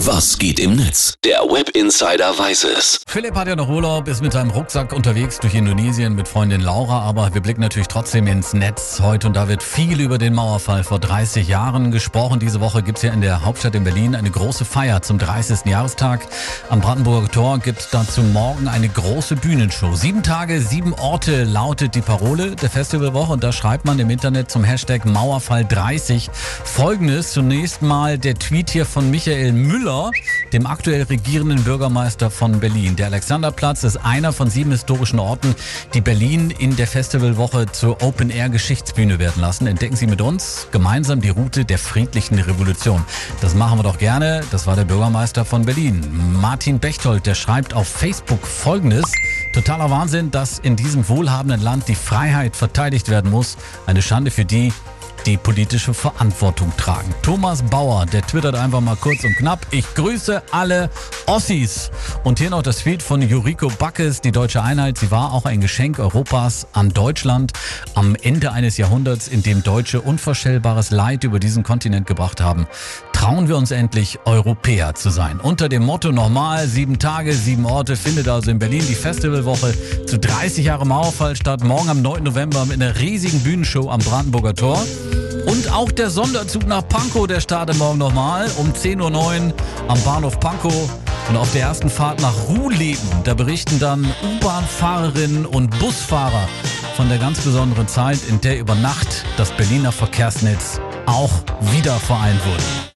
Was geht im Netz? Der Web Insider weiß es. Philipp hat ja noch Urlaub, ist mit seinem Rucksack unterwegs durch Indonesien mit Freundin Laura, aber wir blicken natürlich trotzdem ins Netz heute und da wird viel über den Mauerfall vor 30 Jahren gesprochen. Diese Woche gibt es ja in der Hauptstadt in Berlin eine große Feier zum 30. Jahrestag. Am Brandenburger Tor gibt es dazu morgen eine große Bühnenshow. Sieben Tage, sieben Orte lautet die Parole der Festivalwoche und da schreibt man im Internet zum Hashtag Mauerfall 30 folgendes. Zunächst mal der Tweet hier von Michael Müller, dem aktuell regierenden Bürgermeister von Berlin. Der Alexanderplatz ist einer von sieben historischen Orten, die Berlin in der Festivalwoche zur Open-Air-Geschichtsbühne werden lassen. Entdecken Sie mit uns gemeinsam die Route der friedlichen Revolution. Das machen wir doch gerne. Das war der Bürgermeister von Berlin. Martin Bechtold, der schreibt auf Facebook folgendes. Totaler Wahnsinn, dass in diesem wohlhabenden Land die Freiheit verteidigt werden muss. Eine Schande für die, die politische Verantwortung tragen. Thomas Bauer, der twittert einfach mal kurz und knapp. Ich grüße alle Ossis. Und hier noch das Tweet von Juriko Backes, die deutsche Einheit. Sie war auch ein Geschenk Europas an Deutschland am Ende eines Jahrhunderts, in dem Deutsche unvorstellbares Leid über diesen Kontinent gebracht haben. Trauen wir uns endlich, Europäer zu sein. Unter dem Motto nochmal, sieben Tage, sieben Orte, findet also in Berlin die Festivalwoche zu 30 Jahre Mauerfall statt. Morgen am 9. November mit einer riesigen Bühnenshow am Brandenburger Tor. Und auch der Sonderzug nach Pankow, der startet morgen nochmal um 10.09 Uhr am Bahnhof Pankow. Und auf der ersten Fahrt nach Ruhleben, da berichten dann U-Bahn-Fahrerinnen und Busfahrer von der ganz besonderen Zeit, in der über Nacht das Berliner Verkehrsnetz auch wieder vereint wurde.